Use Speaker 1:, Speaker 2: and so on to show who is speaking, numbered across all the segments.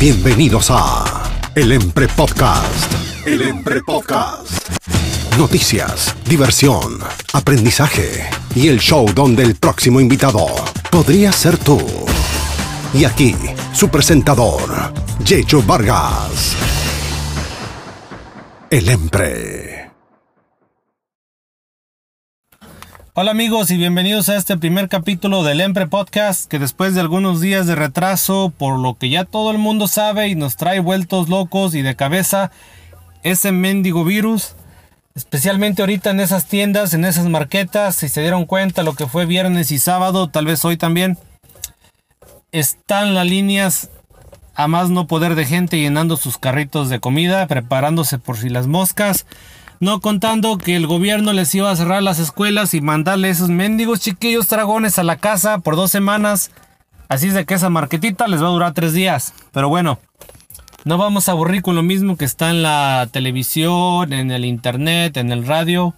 Speaker 1: Bienvenidos a El Empre Podcast. El Empre Podcast. Noticias, diversión, aprendizaje y el show donde el próximo invitado podría ser tú. Y aquí, su presentador, Yecho Vargas. El Empre.
Speaker 2: Hola amigos y bienvenidos a este primer capítulo del Empre Podcast que después de algunos días de retraso por lo que ya todo el mundo sabe y nos trae vueltos locos y de cabeza ese mendigo virus especialmente ahorita en esas tiendas, en esas marquetas, si se dieron cuenta lo que fue viernes y sábado, tal vez hoy también, están las líneas a más no poder de gente llenando sus carritos de comida, preparándose por si las moscas. No contando que el gobierno les iba a cerrar las escuelas y mandarle esos mendigos chiquillos dragones a la casa por dos semanas. Así es de que esa marquetita les va a durar tres días. Pero bueno, no vamos a aburrir con lo mismo que está en la televisión, en el internet, en el radio.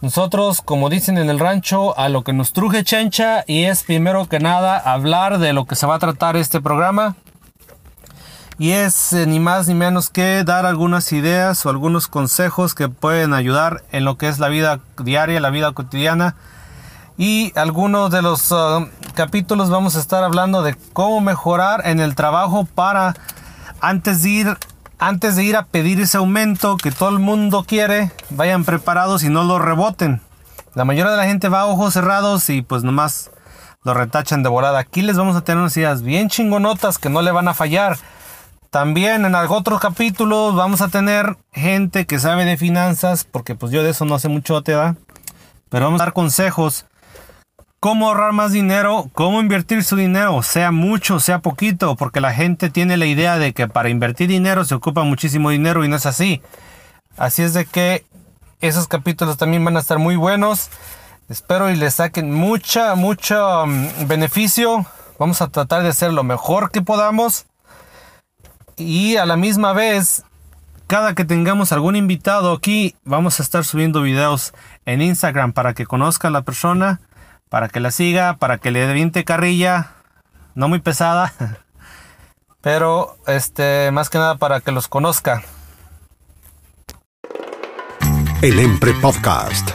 Speaker 2: Nosotros, como dicen en el rancho, a lo que nos truje chencha y es primero que nada hablar de lo que se va a tratar este programa. Y es eh, ni más ni menos que dar algunas ideas o algunos consejos que pueden ayudar en lo que es la vida diaria, la vida cotidiana. Y algunos de los uh, capítulos vamos a estar hablando de cómo mejorar en el trabajo para antes de ir antes de ir a pedir ese aumento que todo el mundo quiere, vayan preparados y no lo reboten. La mayoría de la gente va a ojos cerrados y pues nomás lo retachan de volada. Aquí les vamos a tener unas ideas bien chingonotas que no le van a fallar. También en otros capítulos vamos a tener gente que sabe de finanzas, porque pues yo de eso no sé mucho, te da. Pero vamos a dar consejos. Cómo ahorrar más dinero, cómo invertir su dinero, sea mucho, sea poquito, porque la gente tiene la idea de que para invertir dinero se ocupa muchísimo dinero y no es así. Así es de que esos capítulos también van a estar muy buenos. Espero y les saquen mucha, mucho um, beneficio. Vamos a tratar de hacer lo mejor que podamos. Y a la misma vez, cada que tengamos algún invitado aquí, vamos a estar subiendo videos en Instagram para que conozca a la persona, para que la siga, para que le viente carrilla, no muy pesada, pero este más que nada para que los conozca.
Speaker 1: El Empre Podcast.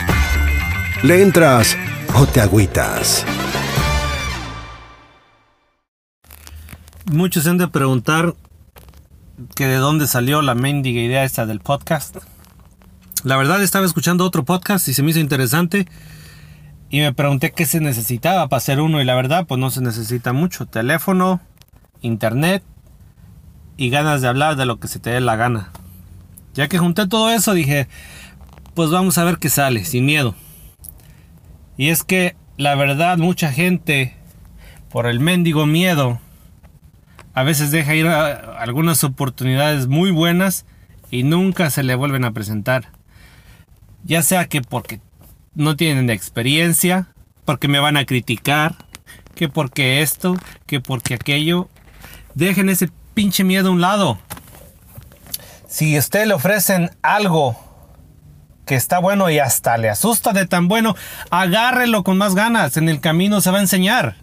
Speaker 1: ¿Le entras o te agüitas?
Speaker 2: Muchos se han de preguntar que de dónde salió la mendiga idea esta del podcast. La verdad estaba escuchando otro podcast y se me hizo interesante y me pregunté qué se necesitaba para hacer uno y la verdad pues no se necesita mucho. Teléfono, internet y ganas de hablar de lo que se te dé la gana. Ya que junté todo eso dije pues vamos a ver qué sale, sin miedo. Y es que la verdad mucha gente por el mendigo miedo a veces deja ir algunas oportunidades muy buenas y nunca se le vuelven a presentar. Ya sea que porque no tienen experiencia, porque me van a criticar, que porque esto, que porque aquello. Dejen ese pinche miedo a un lado. Si a usted le ofrecen algo que está bueno y hasta le asusta de tan bueno, agárrelo con más ganas. En el camino se va a enseñar.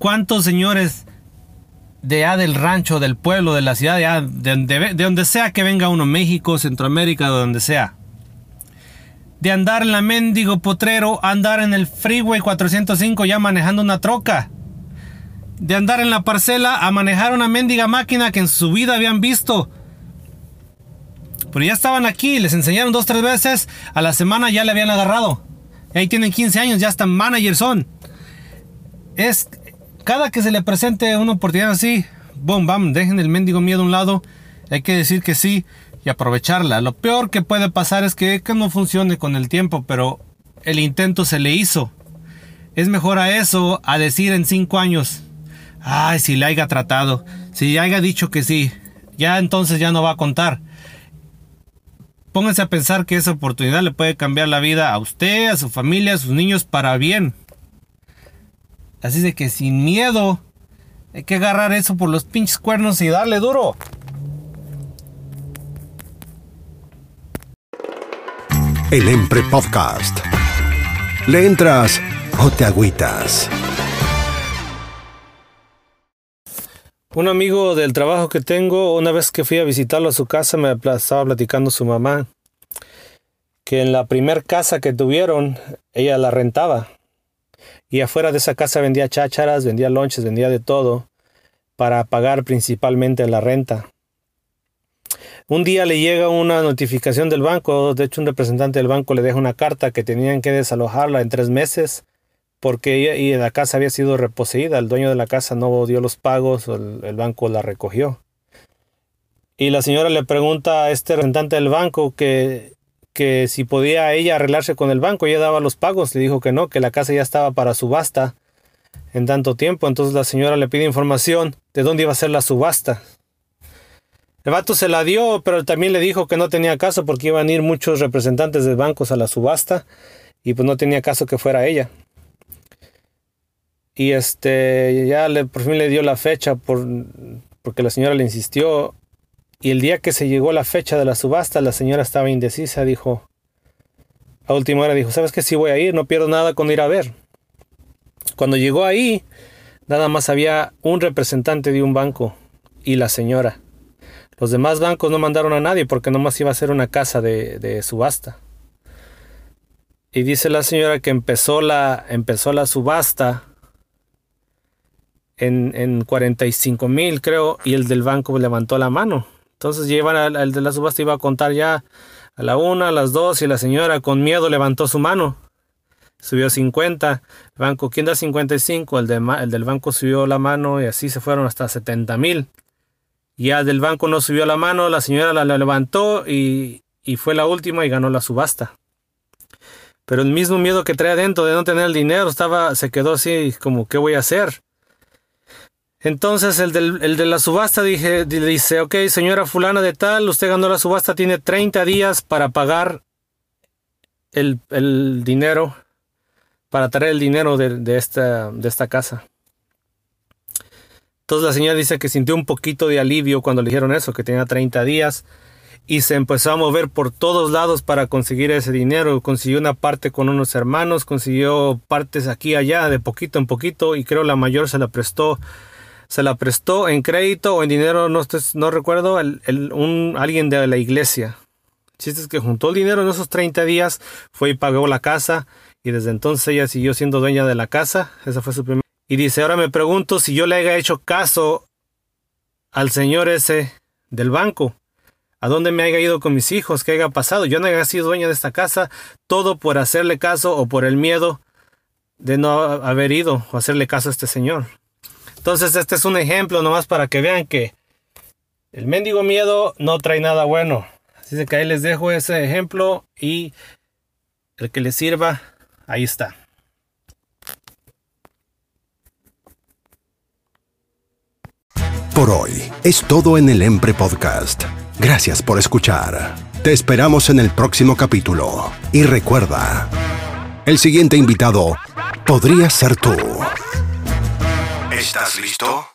Speaker 2: ¿Cuántos señores de allá del rancho, del pueblo, de la ciudad, de, donde sea que venga uno, México, Centroamérica, de donde sea. De andar en la mendigo potrero, andar en el freeway 405 ya manejando una troca. De andar en la parcela a manejar una mendiga máquina que en su vida habían visto. Pero ya estaban aquí, les enseñaron dos, tres veces, a la semana ya le habían agarrado. ahí tienen 15 años, ya están managers son. Es, cada que se le presente una oportunidad así, boom, bam, dejen el mendigo miedo a un lado. Hay que decir que sí y aprovecharla. Lo peor que puede pasar es que, no funcione con el tiempo, pero el intento se le hizo. Es mejor a eso a decir en cinco años, ay, si le haya tratado, si haya dicho que sí, ya entonces ya no va a contar. Pónganse a pensar que esa oportunidad le puede cambiar la vida a usted, a su familia, a sus niños para bien. Así de que sin miedo hay que agarrar eso por los pinches cuernos y darle duro.
Speaker 1: El Empre Podcast. ¿Le entras o te agüitas?
Speaker 2: Un amigo del trabajo que tengo, una vez que fui a visitarlo a su casa, me estaba platicando su mamá que en la primer casa que tuvieron, ella la rentaba. Y afuera de esa casa vendía chácharas, vendía lonches, vendía de todo para pagar principalmente la renta. Un día le llega una notificación del banco, de hecho un representante del banco le deja una carta que tenían que desalojarla en tres meses porque y la casa había sido reposeída, el dueño de la casa no dio los pagos, el, el, banco la recogió. Y la señora le pregunta a este representante del banco que, que si podía ella arreglarse con el banco, ella daba los pagos, le dijo que no, que la casa ya estaba para subasta en tanto tiempo, entonces la señora le pide información de dónde iba a ser la subasta. El vato se la dio, pero también le dijo que no tenía caso porque iban a ir muchos representantes de bancos a la subasta y pues no tenía caso que fuera ella. Y este, ya por fin le dio la fecha por, porque la señora le insistió. Y el día que se llegó la fecha de la subasta, la señora estaba indecisa, dijo, a última hora dijo, ¿sabes qué? Si voy a ir, no pierdo nada con ir a ver. Cuando llegó ahí, nada más había un representante de un banco y la señora. Los demás bancos no mandaron a nadie porque nomás iba a ser una casa de, de subasta. Y dice la señora que empezó la, empezó la subasta en, en 45 mil, creo, y el del banco levantó la mano. Entonces llevan al, de la subasta, iba a contar ya a la una, a las dos, y la señora con miedo levantó su mano. Subió 50. El banco, ¿quién da 55? El, de, el del banco subió la mano y así se fueron hasta 70 mil. Ya del banco no subió la mano, la señora la, levantó y, y fue la última y ganó la subasta. Pero el mismo miedo que trae adentro de no tener el dinero estaba, se quedó así como, ¿qué voy a hacer? Entonces el, de la subasta dice, ok, señora fulana de tal, usted ganó la subasta, tiene 30 días para pagar el, dinero, para traer el dinero de, esta, de esta casa. Entonces la señora dice que sintió un poquito de alivio cuando le dijeron eso, que tenía 30 días y se empezó a mover por todos lados para conseguir ese dinero. Consiguió una parte con unos hermanos, consiguió partes aquí y allá de poquito en poquito y creo la mayor se la prestó se la prestó en crédito o en dinero, no, no recuerdo, el, un, alguien de la iglesia. chiste es que juntó el dinero en esos 30 días, fue y pagó la casa y desde entonces ella siguió siendo dueña de la casa. Esa fue su primera. Y dice, ahora me pregunto si yo le haya hecho caso al señor ese del banco. ¿A dónde me haya ido con mis hijos? ¿Qué haya pasado? Yo no haya sido dueña de esta casa, todo por hacerle caso o por el miedo de no haber ido o hacerle caso a este señor. Entonces este es un ejemplo nomás para que vean que el mendigo miedo no trae nada bueno. Así que ahí les dejo ese ejemplo y el que les sirva, ahí está.
Speaker 1: Por hoy es todo en el Empre Podcast. Gracias por escuchar. Te esperamos en el próximo capítulo. Y recuerda, el siguiente invitado podría ser tú. ¿Estás listo?